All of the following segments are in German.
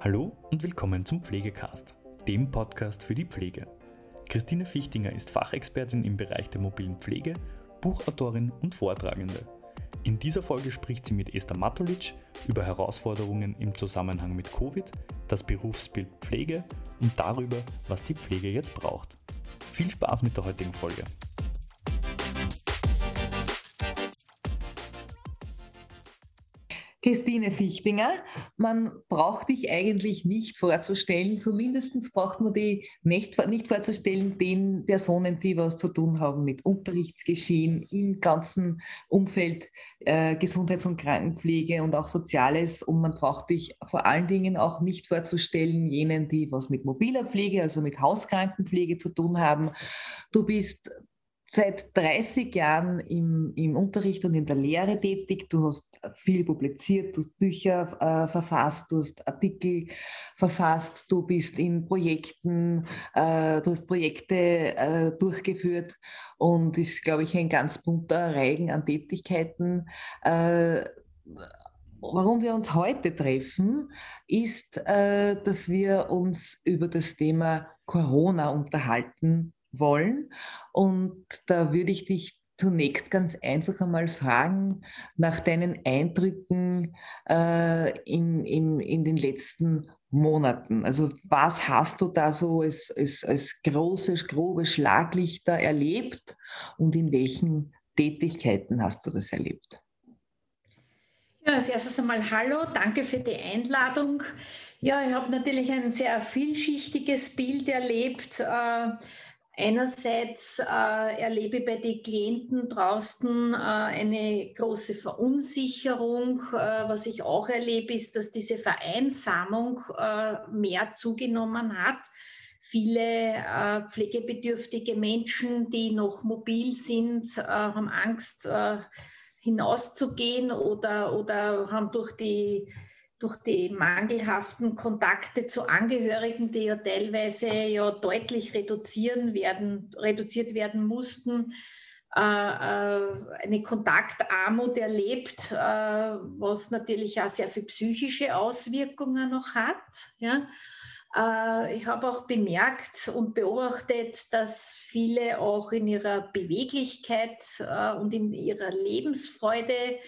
Hallo und willkommen zum Pflegecast, dem Podcast für die Pflege. Christine Fichtinger ist Fachexpertin im Bereich der mobilen Pflege, Buchautorin und Vortragende. In dieser Folge spricht sie mit Esther Matulic über Herausforderungen im Zusammenhang mit Covid, das Berufsbild Pflege und darüber, was die Pflege jetzt braucht. Viel Spaß mit der heutigen Folge. Christine Fichtinger. Man braucht dich eigentlich nicht vorzustellen, zumindest braucht man die nicht, nicht vorzustellen den Personen, die was zu tun haben mit Unterrichtsgeschehen im ganzen Umfeld äh, Gesundheits- und Krankenpflege und auch Soziales. Und man braucht dich vor allen Dingen auch nicht vorzustellen jenen, die was mit mobiler Pflege, also mit Hauskrankenpflege zu tun haben. Du bist seit 30 Jahren im, im Unterricht und in der Lehre tätig. Du hast viel publiziert, du hast Bücher äh, verfasst, du hast Artikel verfasst, du bist in Projekten, äh, du hast Projekte äh, durchgeführt und ist, glaube ich, ein ganz bunter Reigen an Tätigkeiten. Äh, warum wir uns heute treffen, ist, äh, dass wir uns über das Thema Corona unterhalten wollen. Und da würde ich dich zunächst ganz einfach einmal fragen nach deinen Eindrücken äh, in, in, in den letzten Monaten. Also was hast du da so als, als, als große, grobe Schlaglichter erlebt und in welchen Tätigkeiten hast du das erlebt? Ja, als erstes einmal Hallo, danke für die Einladung. Ja, ich habe natürlich ein sehr vielschichtiges Bild erlebt. Äh, Einerseits äh, erlebe ich bei den Klienten draußen äh, eine große Verunsicherung. Äh, was ich auch erlebe, ist, dass diese Vereinsamung äh, mehr zugenommen hat. Viele äh, pflegebedürftige Menschen, die noch mobil sind, äh, haben Angst, hinauszugehen oder, oder haben durch die durch die mangelhaften Kontakte zu Angehörigen, die ja teilweise ja deutlich reduzieren werden, reduziert werden mussten, äh, äh, eine Kontaktarmut erlebt, äh, was natürlich auch sehr viele psychische Auswirkungen noch hat. Ja. Ich habe auch bemerkt und beobachtet, dass viele auch in ihrer Beweglichkeit und in ihrer Lebensfreude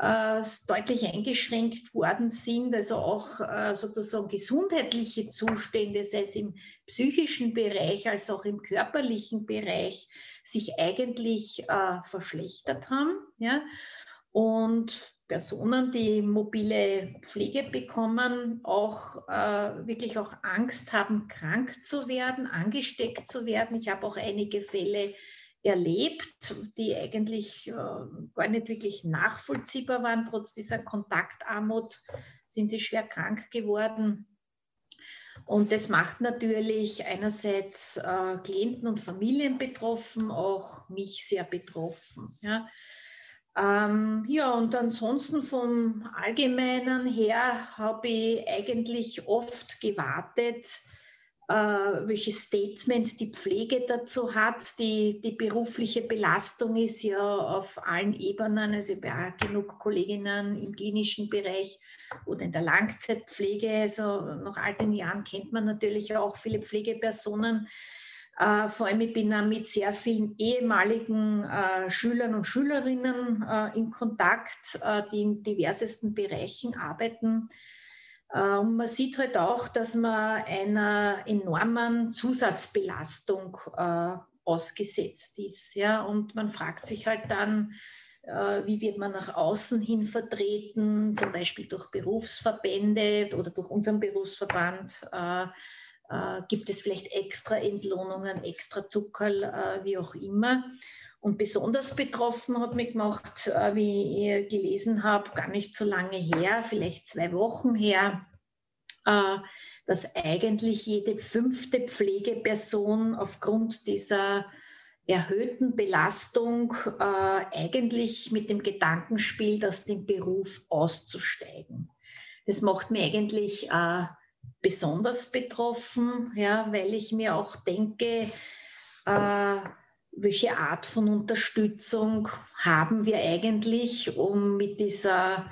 äh, deutlich eingeschränkt worden sind, also auch äh, sozusagen gesundheitliche Zustände, sei es im psychischen Bereich als auch im körperlichen Bereich, sich eigentlich äh, verschlechtert haben. Und Personen, die mobile Pflege bekommen, auch wirklich auch Angst haben, krank zu werden, angesteckt zu werden. Ich habe auch einige Fälle erlebt, die eigentlich äh, gar nicht wirklich nachvollziehbar waren. Trotz dieser Kontaktarmut sind sie schwer krank geworden. Und das macht natürlich einerseits äh, Klienten und Familien betroffen, auch mich sehr betroffen. Ja. Ähm, ja, und ansonsten vom Allgemeinen her habe ich eigentlich oft gewartet, äh, welches Statement die Pflege dazu hat. Die, die berufliche Belastung ist ja auf allen Ebenen, also ich habe auch genug Kolleginnen im klinischen Bereich oder in der Langzeitpflege. Also nach all den Jahren kennt man natürlich auch viele Pflegepersonen. Uh, vor allem, ich bin auch mit sehr vielen ehemaligen uh, Schülern und Schülerinnen uh, in Kontakt, die in diversesten Bereichen arbeiten. Ähm, man sieht halt auch, dass man einer enormen Zusatzbelastung äh, ausgesetzt ist. Ja? Und man fragt sich halt dann, äh, wie wird man nach außen hin vertreten, zum Beispiel durch Berufsverbände oder durch unseren Berufsverband. Äh, äh gibt es vielleicht extra Entlohnungen, extra Zuckerl, äh, wie auch immer. Und besonders betroffen hat mich gemacht, äh, wie ich gelesen habe, gar nicht so lange her, vielleicht zwei Wochen her, dass eigentlich jede fünfte Pflegeperson aufgrund dieser erhöhten Belastung äh, eigentlich mit dem Gedanken spielt, aus dem Beruf auszusteigen. Das macht mich eigentlich besonders betroffen, ja, weil ich mir auch denke, welche Art von Unterstützung haben wir eigentlich, um mit dieser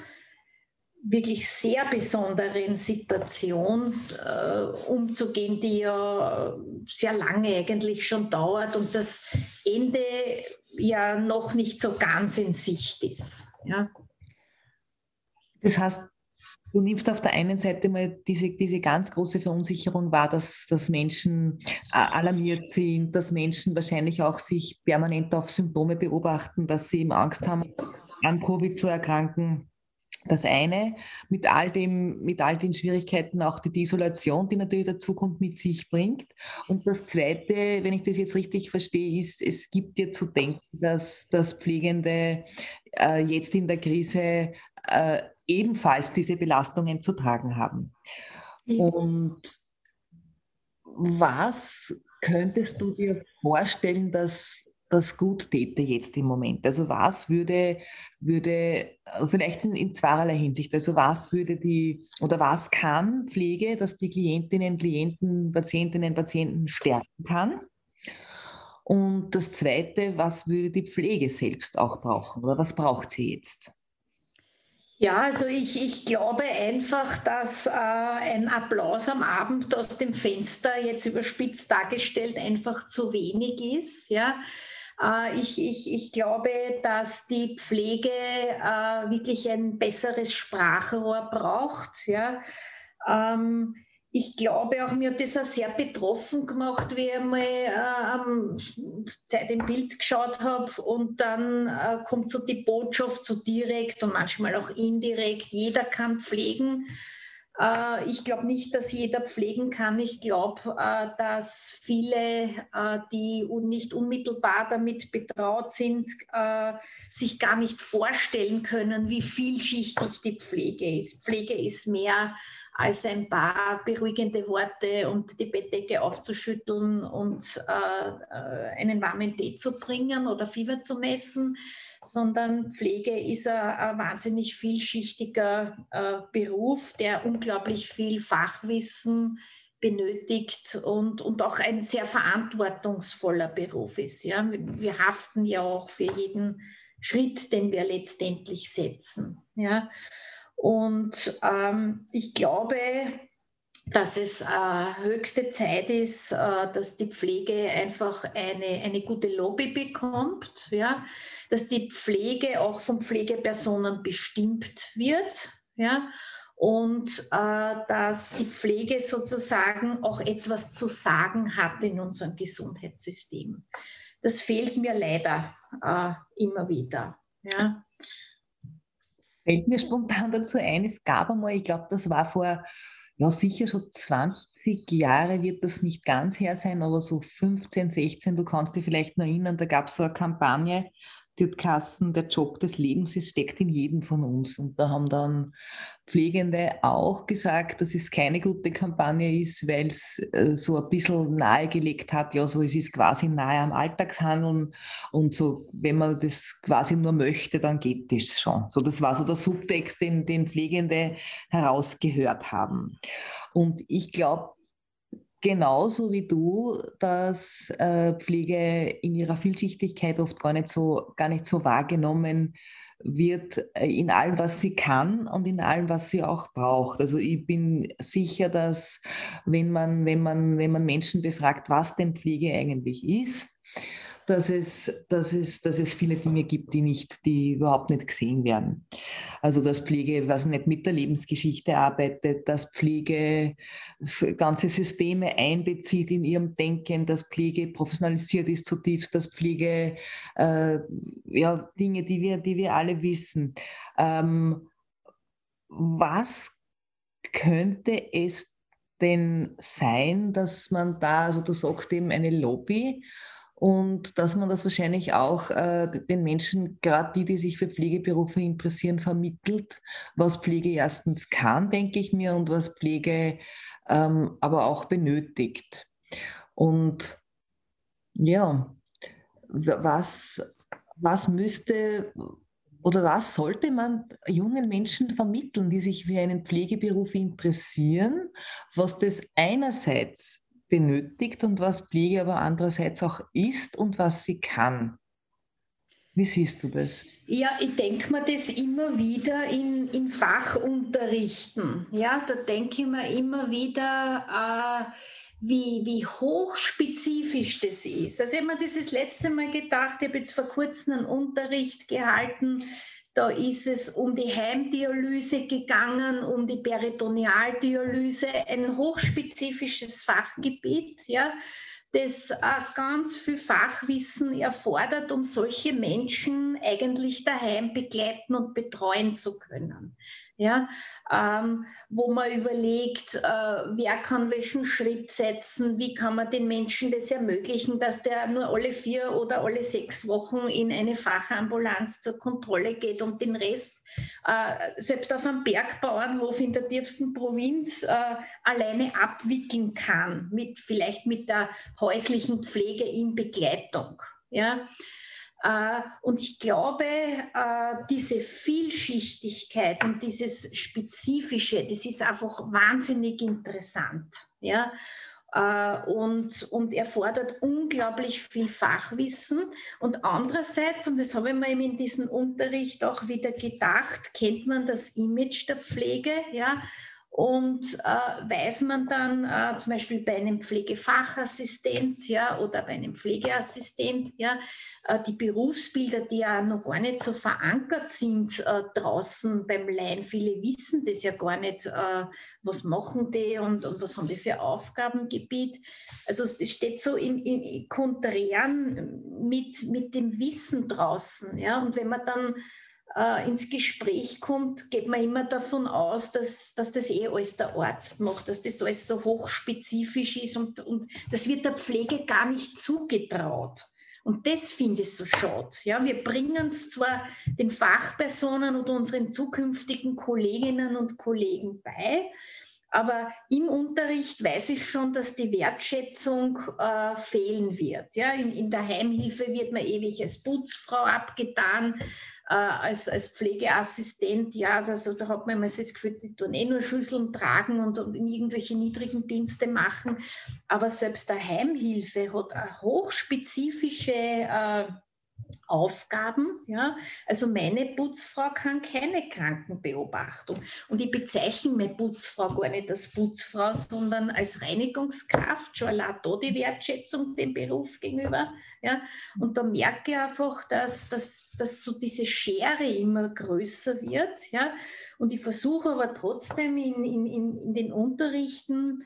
wirklich sehr besonderen Situation äh, umzugehen, die ja sehr lange eigentlich schon dauert und das Ende ja noch nicht so ganz in Sicht ist. Ja. Das heißt, du nimmst auf der einen Seite mal diese, diese ganz große Verunsicherung wahr, dass, dass Menschen äh, alarmiert sind, dass Menschen wahrscheinlich auch sich permanent auf Symptome beobachten, dass sie eben Angst haben, an Covid zu erkranken das eine, mit all, dem, mit all den Schwierigkeiten auch die Desolation, die natürlich der Zukunft mit sich bringt. Und das zweite, wenn ich das jetzt richtig verstehe, ist, es gibt dir zu denken, dass, dass Pflegende äh, jetzt in der Krise äh, ebenfalls diese Belastungen zu tragen haben. Mhm. Und was könntest du dir vorstellen, dass das gut täte jetzt im Moment? Also was würde, würde also vielleicht in, in zweierlei Hinsicht, also was würde die oder was kann Pflege, dass die Klientinnen, Klienten, Patientinnen, Patienten stärken kann? Und das Zweite, was würde die Pflege selbst auch brauchen oder was braucht sie jetzt? Ja, also ich, ich glaube einfach, dass äh, ein Applaus am Abend aus dem Fenster jetzt überspitzt dargestellt einfach zu wenig ist. Ja, äh, ich, ich, ich glaube, dass die Pflege äh, wirklich ein besseres Sprachrohr braucht. Ja. Ähm, ich glaube auch, mir hat das auch sehr betroffen gemacht, wie ich mal äh, Zeit im Bild geschaut habe und dann äh, kommt so die Botschaft so direkt und manchmal auch indirekt, jeder kann pflegen. Äh, ich glaube nicht, dass jeder pflegen kann. Ich glaube, äh, dass viele, äh, die nicht unmittelbar damit betraut sind, sich gar nicht vorstellen können, wie vielschichtig die Pflege ist. Pflege ist mehr als ein paar beruhigende Worte und die Bettdecke aufzuschütteln und einen warmen Tee zu bringen oder Fieber zu messen sondern Pflege ist ein, ein wahnsinnig vielschichtiger äh, Beruf, der unglaublich viel Fachwissen benötigt und, und auch ein sehr verantwortungsvoller Beruf ist. Ja? Wir haften ja auch für jeden Schritt, den wir letztendlich setzen. Ja? Und ähm, ich glaube, dass es äh, höchste Zeit ist, äh, dass die Pflege einfach eine, eine gute Lobby bekommt, ja? dass die Pflege auch von Pflegepersonen bestimmt wird ja? und äh, dass die Pflege sozusagen auch etwas zu sagen hat in unserem Gesundheitssystem. Das fehlt mir leider äh, immer wieder. Ja? Fällt mir spontan dazu ein, es gab einmal, ich glaube, das war vor ja, sicher schon 20 Jahre wird das nicht ganz her sein, aber so 15, 16, du kannst dich vielleicht noch erinnern, da gab es so eine Kampagne, die Kassen, der Job des Lebens ist, steckt in jedem von uns. Und da haben dann Pflegende auch gesagt, dass es keine gute Kampagne ist, weil es äh, so ein bisschen nahegelegt hat, ja, so es ist quasi nahe am Alltagshandeln und so, wenn man das quasi nur möchte, dann geht das schon. So, das war so der Subtext, den, den Pflegende herausgehört haben. Und ich glaube, genauso wie du, dass äh, Pflege in ihrer Vielschichtigkeit oft gar nicht so, gar nicht so wahrgenommen wird äh, in allem, was sie kann und in allem, was sie auch braucht. Also ich bin sicher, dass wenn man, wenn man, wenn man Menschen befragt, was denn Pflege eigentlich ist, dass es, dass es, dass es viele Dinge gibt, die, nicht, die überhaupt nicht gesehen werden. Also dass Pflege, was nicht mit der Lebensgeschichte arbeitet, dass Pflege ganze Systeme einbezieht in ihrem Denken, dass Pflege professionalisiert ist zutiefst, dass Pflege äh, ja, Dinge, die wir, die wir alle wissen. Ähm, was könnte es denn sein, dass man da, also du sagst eben eine Lobby, und dass man das wahrscheinlich auch äh, den Menschen, gerade die, die sich für Pflegeberufe interessieren, vermittelt, was Pflege erstens kann, denke ich mir, und was Pflege ähm, aber auch benötigt. Und ja, was, was müsste oder was sollte man jungen Menschen vermitteln, die sich für einen Pflegeberuf interessieren, was das einerseits benötigt und was Pflege aber andererseits auch ist und was sie kann? Wie siehst du das? Ja, ich denke mir das immer wieder in, in Fachunterrichten. Ja, da denke ich mir immer wieder, äh, wie, wie hochspezifisch das ist. Also ich habe mir das das letzte Mal gedacht, ich habe jetzt vor kurzem einen Unterricht gehalten, da ist es um die Heimdialyse gegangen, um die Peritonealdialyse, ein hochspezifisches Fachgebiet, ja, das ganz viel Fachwissen erfordert, um solche Menschen eigentlich daheim begleiten und betreuen zu können. Ja, ähm, wo man überlegt, äh, wer kann welchen Schritt setzen, wie kann man den Menschen das ermöglichen, dass der nur alle vier oder alle sechs Wochen in eine Fachambulanz zur Kontrolle geht und den Rest äh, selbst auf einem Bergbauernhof in der tiefsten Provinz äh, alleine abwickeln kann, mit, vielleicht mit der häuslichen Pflege in Begleitung. Ja, äh, und ich glaube, äh, diese Vielschichtigkeit und dieses Spezifische, das ist einfach wahnsinnig interessant. Ja? Äh, und, und erfordert unglaublich viel Fachwissen. Und andererseits, und das habe ich mir eben in diesem Unterricht auch wieder gedacht, kennt man das Image der Pflege, ja, und äh, weiß man dann äh, zum Beispiel bei einem Pflegefachassistent ja, oder bei einem Pflegeassistent, ja, äh, die Berufsbilder, die ja noch gar nicht so verankert sind äh, draußen beim Laien. Viele wissen das ja gar nicht, äh, was machen die und, und, was haben die für Aufgabengebiet. Also es steht so in, in Konträren mit, mit dem Wissen draußen. Ja. Und wenn man dann äh, ins Gespräch kommt, geht man immer davon aus, dass, dass das eh alles der Arzt macht, dass das alles so hochspezifisch ist und, und das wird der Pflege gar nicht zugetraut. Und das finde ich so schade. Ja, wir bringen es zwar den Fachpersonen oder unseren zukünftigen Kolleginnen und Kollegen bei, aber im Unterricht weiß ich schon, dass die Wertschätzung äh, fehlen wird. Ja, in, in, der Heimhilfe wird man ewig als Putzfrau abgetan äh, als, als Pflegeassistent, ja, also da hat man immer das Gefühl, die tun eh nur Schüsseln tragen und, und irgendwelche niedrigen Dienste machen. Aber selbst der Heimhilfe hat eine hochspezifische äh, Aufgaben. Ja? Also meine Putzfrau kann keine Krankenbeobachtung. Und ich bezeichne meine Putzfrau gar nicht als Putzfrau, sondern als Reinigungskraft. Schon allein da die Wertschätzung dem Beruf gegenüber. Ja? Und da merke ich einfach, dass, dass, dass so diese Schere immer größer wird. Ja? Und ich versuche aber trotzdem in, in, in den Unterrichten,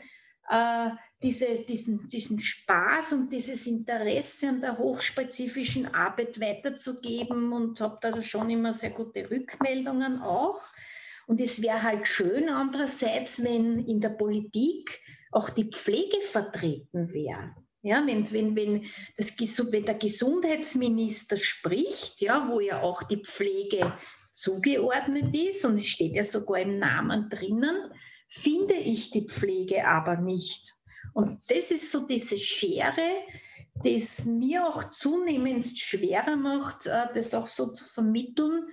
äh, diese, diesen, diesen Spaß und dieses Interesse an der hochspezifischen Arbeit weiterzugeben und habe da schon immer sehr gute Rückmeldungen auch. Und es wäre halt schön andererseits, wenn in der Politik auch die Pflege vertreten wäre. Ja, wenn, wenn, wenn, das, wenn der Gesundheitsminister spricht, ja, wo ja auch die Pflege zugeordnet ist und es steht ja sogar im Namen drinnen, finde ich die Pflege aber nicht. Und das ist so diese Schere, die es mir auch zunehmend schwerer macht, äh, das auch so zu vermitteln,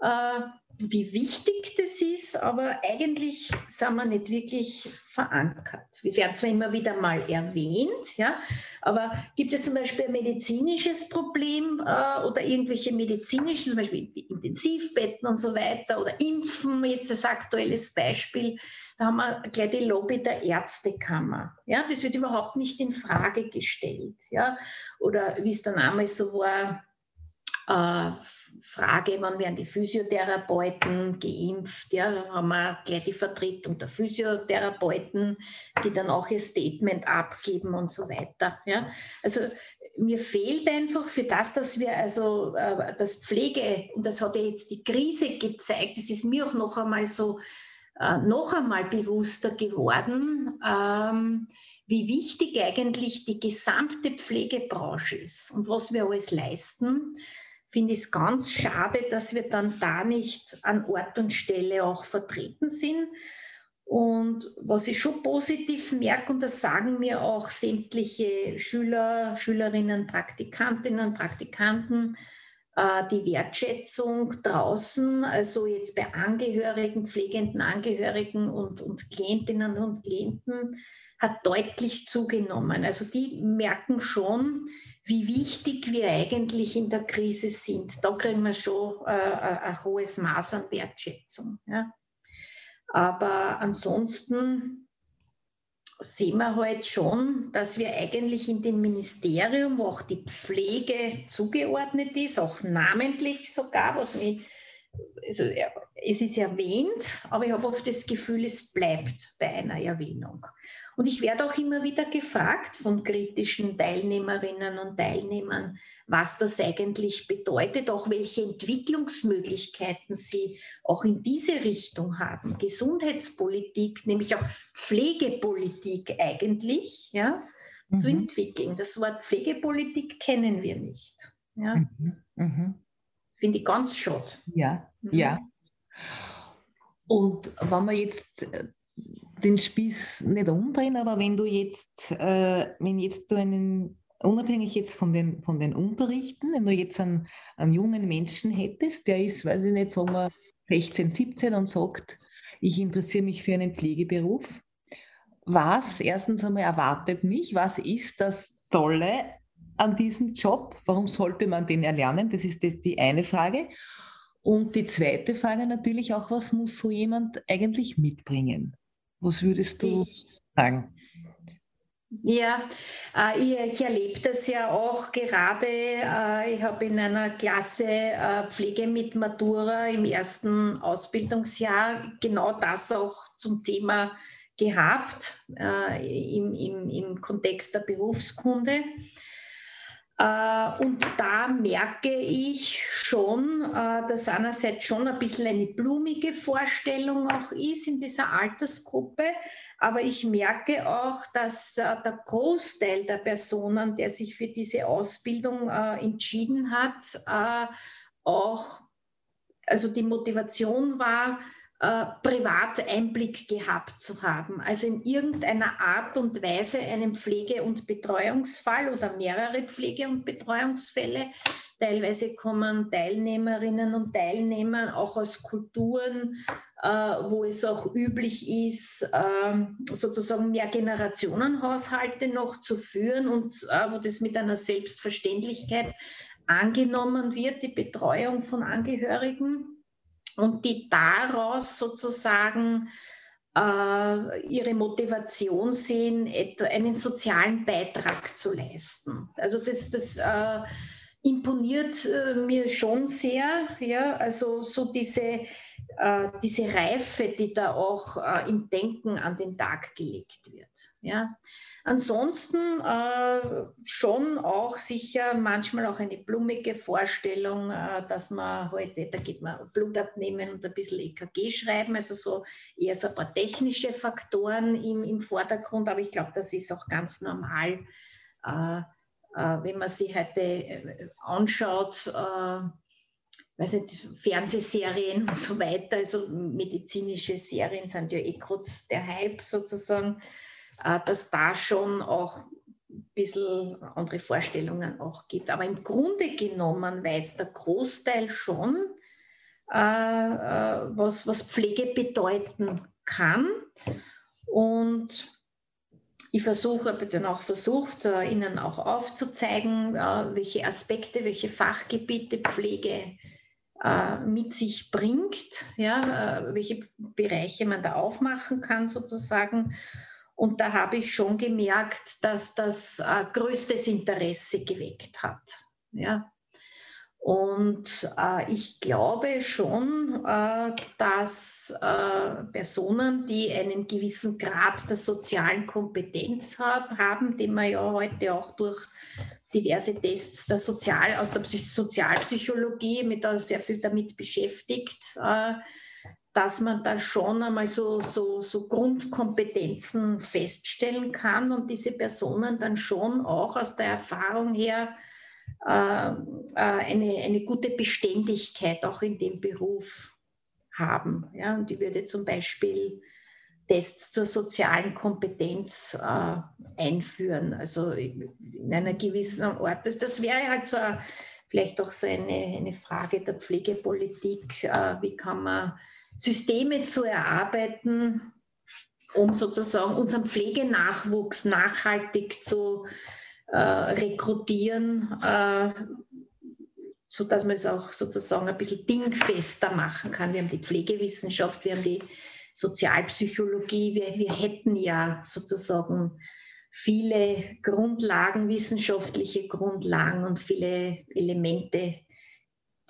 äh, wie wichtig das ist, aber eigentlich sind wir nicht wirklich verankert. Wir werden zwar immer wieder mal erwähnt, ja, aber gibt es zum Beispiel ein medizinisches Problem äh, oder irgendwelche medizinischen, zum Beispiel Intensivbetten und so weiter oder Impfen, jetzt als aktuelles Beispiel, da haben wir gleich die Lobby der Ärztekammer. Ja, das wird überhaupt nicht in Frage gestellt. Ja, oder wie es dann einmal so war, äh, Frage, wann werden die Physiotherapeuten geimpft? Ja, haben wir gleich die Vertretung der Physiotherapeuten, die dann auch ihr Statement abgeben und so weiter. Ja, also mir fehlt einfach für das, dass wir also äh, das Pflege, und das hat ja jetzt die Krise gezeigt, das ist mir auch noch einmal so äh, noch einmal bewusster geworden, ähm, wie wichtig eigentlich die gesamte Pflegebranche ist und was wir alles leisten. Finde ich es ganz schade, dass wir dann da nicht an Ort und Stelle auch vertreten sind. Und was ich schon positiv merke, und das sagen mir auch sämtliche Schüler, Schülerinnen, Praktikantinnen, Praktikanten, die Wertschätzung draußen, also jetzt bei Angehörigen, pflegenden Angehörigen und, und Klientinnen und Klienten, hat deutlich zugenommen. Also die merken schon, wie wichtig wir eigentlich in der Krise sind. Da kriegen wir schon äh, ein hohes Maß an Wertschätzung. Ja. Aber ansonsten sehen wir halt schon, dass wir eigentlich in dem Ministerium, wo auch die Pflege zugeordnet ist, auch namentlich sogar, was mich, also es ist erwähnt, aber ich habe oft das Gefühl, es bleibt bei einer Erwähnung. Und ich werde auch immer wieder gefragt von kritischen Teilnehmerinnen und Teilnehmern, was das eigentlich bedeutet, auch welche Entwicklungsmöglichkeiten sie auch in diese Richtung haben. Gesundheitspolitik, nämlich auch Pflegepolitik eigentlich, ja, mhm. zu entwickeln. Das Wort Pflegepolitik kennen wir nicht. Ja. Mhm. Mhm. Finde ich ganz schade. Ja, mhm. ja. Und wenn man jetzt äh, den Spieß nicht umdrehen, aber wenn du jetzt, äh, wenn jetzt du einen, unabhängig jetzt von den, von den Unterrichten, wenn du jetzt einen, einen jungen Menschen hättest, der ist, weiß ich nicht, sagen wir 16, 17 und sagt, ich interessiere mich für einen Pflegeberuf. Was erstens einmal erwartet mich? Was ist das Tolle an diesem Job? Warum sollte man den erlernen? Das ist das die eine Frage. Und die zweite Frage natürlich auch, was muss so jemand eigentlich mitbringen? Was würdest du ich, sagen? Ja, äh, ich, ich, erlebe das ja auch gerade. Äh, ich habe in einer Klasse äh, Pflege mit Matura im ersten Ausbildungsjahr genau das auch zum Thema gehabt im, im, im Kontext der Berufskunde. Äh, und da merke ich schon, äh, dass einerseits schon ein bisschen eine blumige Vorstellung auch ist in dieser Altersgruppe, aber ich merke auch, dass äh, der Großteil der Personen, der sich für diese Ausbildung entschieden hat, auch, also die Motivation war, äh, privat Einblick gehabt zu haben. Also in irgendeiner Art und Weise einen Pflege- und Betreuungsfall oder mehrere Pflege- und Betreuungsfälle. Teilweise kommen Teilnehmerinnen und Teilnehmer auch aus Kulturen, äh, wo es auch üblich ist, äh, sozusagen mehr Generationenhaushalte noch zu führen und äh, wo das mit einer Selbstverständlichkeit angenommen wird, die Betreuung von Angehörigen und die daraus sozusagen äh, ihre Motivation sehen, einen sozialen Beitrag zu leisten. Also das, das äh, imponiert äh, mir schon sehr, ja, also so diese, äh, diese Reife, die da auch äh, im Denken an den Tag gelegt wird. Ja. Ansonsten äh, schon auch sicher manchmal auch eine blumige Vorstellung, äh, dass man heute, da geht man Blut abnehmen und ein bisschen EKG schreiben, also so eher so ein paar technische Faktoren im, im Vordergrund, aber ich glaube, das ist auch ganz normal, äh, wenn man sich heute äh, anschaut, äh, weiß nicht, Fernsehserien und so weiter, also medizinische Serien sind ja eh gerade der Hype sozusagen. Äh, dass da schon auch ein bisschen andere Vorstellungen auch gibt. Aber im Grunde genommen weiß der Großteil schon, äh, äh, was, was Pflege bedeuten kann. Und ich versuche, habe dann auch versucht, Ihnen auch aufzuzeigen, welche Aspekte, welche Fachgebiete Pflege mit sich bringt, ja, welche Bereiche man da aufmachen kann sozusagen. Und da habe ich schon gemerkt, dass das äh, größtes Interesse geweckt hat. Ja. Und äh, ich glaube schon, äh, dass äh, Personen, die einen gewissen Grad der sozialen Kompetenz hab, haben, den man ja heute auch durch diverse Tests der Sozial, aus der Sozialpsychologie mit sehr viel damit beschäftigt, äh, dass man da schon einmal so, so, so Grundkompetenzen feststellen kann und diese Personen dann schon auch aus der Erfahrung her äh, äh, eine, eine gute Beständigkeit auch in dem Beruf haben. Ja? Und ich würde zum Beispiel Tests zur sozialen Kompetenz äh, einführen, also in einer gewissen Art. Das, das wäre halt so vielleicht auch so eine, eine Frage der Pflegepolitik. Äh, wie kann man Systeme zu erarbeiten, um sozusagen unseren Pflegenachwuchs nachhaltig zu, äh, rekrutieren, äh, sodass man es auch sozusagen ein bisschen dingfester machen kann. Wir haben die Pflegewissenschaft, wir haben die Sozialpsychologie, wir, wir hätten ja sozusagen viele Grundlagen, wissenschaftliche Grundlagen und viele Elemente,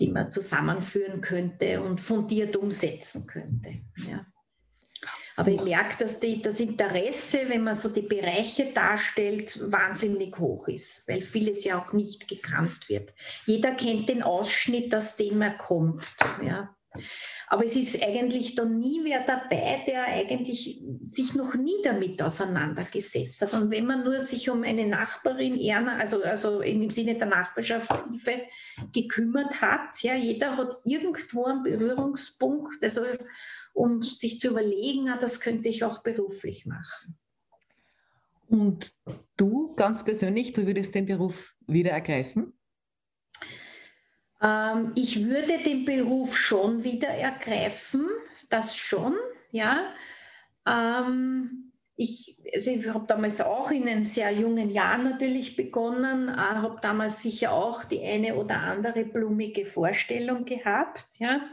die man zusammenführen könnte und fundiert umsetzen könnte. Ja. Aber ich merke, dass die, das Interesse, wenn man so die Bereiche darstellt, wahnsinnig hoch ist, weil vieles ja auch nicht gekannt wird. Jeder kennt den Ausschnitt, aus dem er kommt. Ja. Aber es ist eigentlich dann nie wer dabei, der eigentlich sich noch nie damit auseinandergesetzt hat. Und wenn man nur sich um eine Nachbarin Erna, also, also im Sinne der Nachbarschaftshilfe gekümmert hat, ja, jeder hat irgendwo einen Berührungspunkt, also um sich zu überlegen, ah, das könnte ich auch beruflich machen. Und du ganz persönlich, du würdest den Beruf wieder ergreifen? Ähm, ich würde den Beruf schon wieder ergreifen, das schon, ja. Ähm, ich, also ich habe damals auch in einem sehr jungen Jahr natürlich begonnen, äh, habe damals sicher auch die eine oder andere blumige Vorstellung gehabt, ja.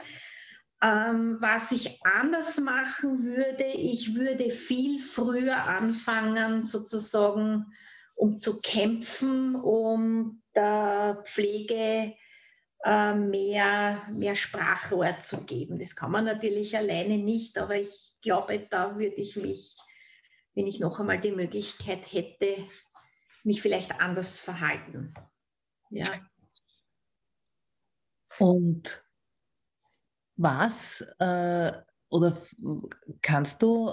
Ähm, was ich anders machen würde, ich würde viel früher anfangen, sozusagen, um zu kämpfen, um der Pflege äh, mehr, mehr Sprachrohr zu geben. Das kann man natürlich alleine nicht, aber ich glaube, da würde ich mich, wenn ich noch einmal die Möglichkeit hätte, mich vielleicht anders verhalten. Ja. Und was äh, oder kannst du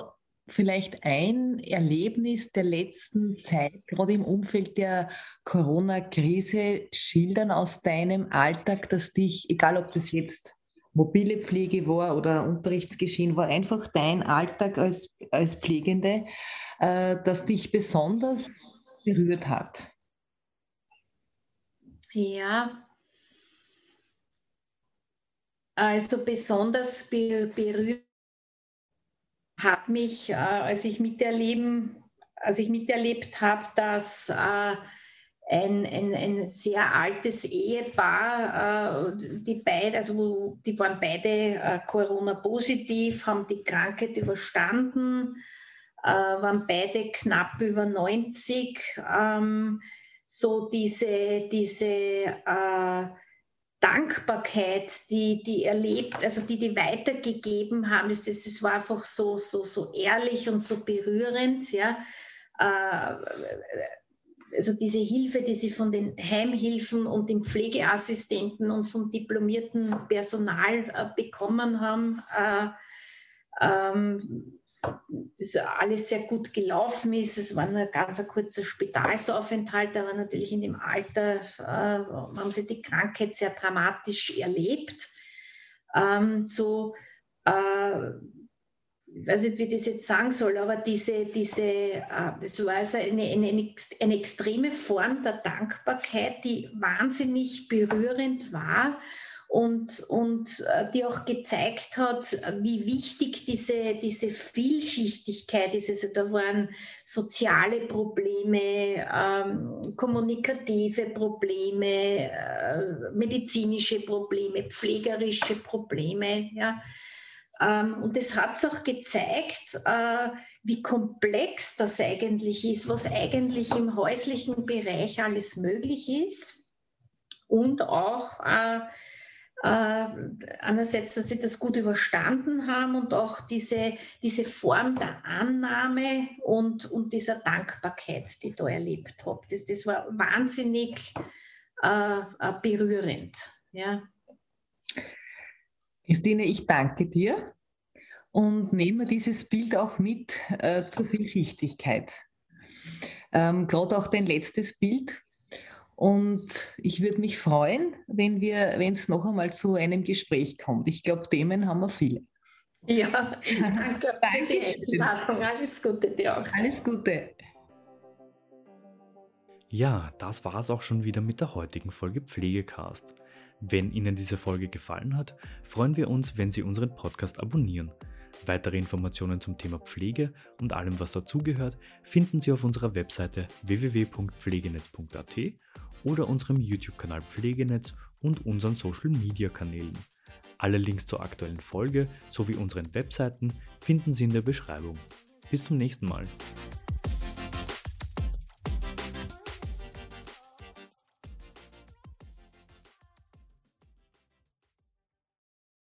vielleicht ein Erlebnis der letzten Zeit, gerade im Umfeld der Corona-Krise, schildern aus deinem Alltag, dass dich, egal ob das jetzt mobile Pflege war oder Unterrichtsgeschehen war, einfach dein Alltag als, als Pflegende, äh, das dich besonders berührt hat? Ja, also besonders berührt hat mich, äh, als ich miterleben, als ich miterlebt habe, dass äh, ein, ein, ein sehr altes Ehepaar, äh, die beide, also die waren beide Corona-positiv, haben die Krankheit überstanden, waren beide knapp über 90. Ähm, so diese, diese Dankbarkeit, die die erlebt, also die die weitergegeben haben, es, es war einfach so, so, so ehrlich und so berührend, ja. Äh, also diese Hilfe, die sie von den Heimhilfen und den Pflegeassistenten und vom diplomierten Personal äh, bekommen haben, äh, ähm, das alles sehr gut gelaufen ist. Es war nur ein ganz kurzer Spitalsaufenthalt, aber natürlich in dem Alter äh, haben sie die Krankheit sehr dramatisch erlebt. Ähm, so, äh, ich weiß nicht, wie ich das jetzt sagen soll, aber diese, diese, äh, das war also eine, eine, eine extreme Form der Dankbarkeit, die wahnsinnig berührend war und, und äh, die auch gezeigt hat, wie wichtig diese, diese Vielschichtigkeit ist. Also da waren soziale Probleme, ähm, kommunikative Probleme, äh, medizinische Probleme, pflegerische Probleme. Ja. Ähm, und das hat es auch gezeigt, äh, wie komplex das eigentlich ist, was eigentlich im häuslichen Bereich alles möglich ist und auch äh, äh, einerseits, dass sie das gut überstanden haben und auch diese, diese Form der Annahme und, und dieser Dankbarkeit, die ich da erlebt habe. Das, das war wahnsinnig äh, äh, berührend. Ja. Christine, ich danke dir und nehme dieses Bild auch mit äh, zur Vielschichtigkeit. Ähm, Gerade auch dein letztes Bild, und ich würde mich freuen, wenn wir, wenn es noch einmal zu einem Gespräch kommt. Ich glaube, Themen haben wir viele. Ja, danke für die Einladung. Alles Gute dir auch. Alles Gute. Ja, das war es auch schon wieder mit der heutigen Folge Pflegecast. Wenn Ihnen diese Folge gefallen hat, freuen wir uns, wenn Sie unseren Podcast abonnieren. Weitere Informationen zum Thema Pflege und allem, was dazugehört, finden Sie auf unserer Webseite www.pflegenetz.at oder unserem YouTube-Kanal Pflegenetz und unseren Social-Media-Kanälen. Alle Links zur aktuellen Folge sowie unseren Webseiten finden Sie in der Beschreibung. Bis zum nächsten Mal.